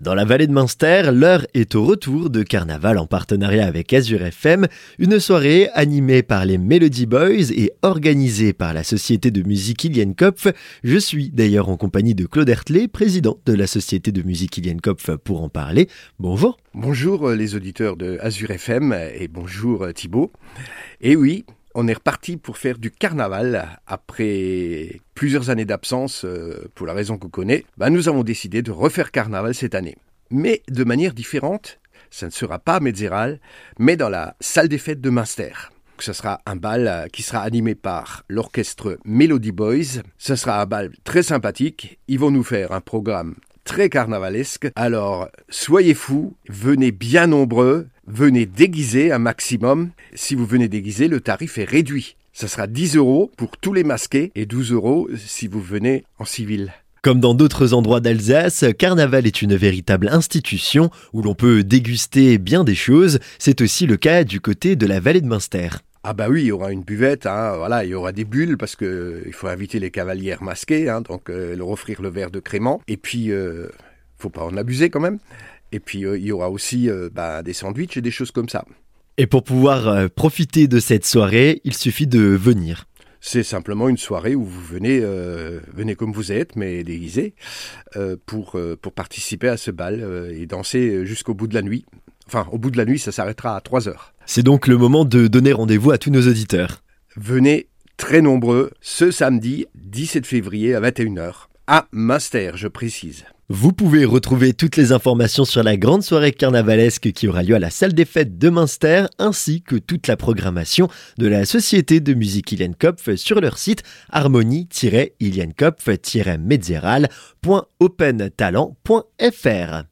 Dans la vallée de Münster, l'heure est au retour de Carnaval en partenariat avec Azure FM, une soirée animée par les Melody Boys et organisée par la société de musique Ilian Kopf. Je suis d'ailleurs en compagnie de Claude Hertley, président de la société de musique Ilian Kopf, pour en parler. Bonjour. Bonjour euh, les auditeurs de Azure FM et bonjour euh, Thibault. Et oui, on est reparti pour faire du carnaval après plusieurs années d'absence euh, pour la raison qu'on connaît. Bah, nous avons décidé de refaire carnaval cette année. Mais de manière différente, ça ne sera pas à Metzeral, mais dans la salle des fêtes de Münster. Ce sera un bal euh, qui sera animé par l'orchestre Melody Boys. Ce sera un bal très sympathique. Ils vont nous faire un programme très carnavalesque. Alors, soyez fous, venez bien nombreux, venez déguiser un maximum. Si vous venez déguiser, le tarif est réduit. Ça sera 10 euros pour tous les masqués et 12 euros si vous venez en civil. Comme dans d'autres endroits d'Alsace, Carnaval est une véritable institution où l'on peut déguster bien des choses. C'est aussi le cas du côté de la vallée de Münster. Ah bah oui, il y aura une buvette, hein, voilà, il y aura des bulles parce que il faut inviter les cavalières masquées, hein, donc euh, leur offrir le verre de crément. Et puis, euh, faut pas en abuser quand même. Et puis euh, il y aura aussi euh, bah, des sandwichs et des choses comme ça. Et pour pouvoir euh, profiter de cette soirée, il suffit de venir. C'est simplement une soirée où vous venez, euh, venez comme vous êtes, mais déguisé, euh, pour, euh, pour participer à ce bal et danser jusqu'au bout de la nuit. Enfin, au bout de la nuit, ça s'arrêtera à 3 heures. C'est donc le moment de donner rendez-vous à tous nos auditeurs. Venez très nombreux ce samedi 17 février à 21h à Master, je précise. Vous pouvez retrouver toutes les informations sur la grande soirée carnavalesque qui aura lieu à la salle des fêtes de Münster, ainsi que toute la programmation de la société de musique Ilian Kopf sur leur site harmonie-iliankopf-metzeral.opentalent.fr.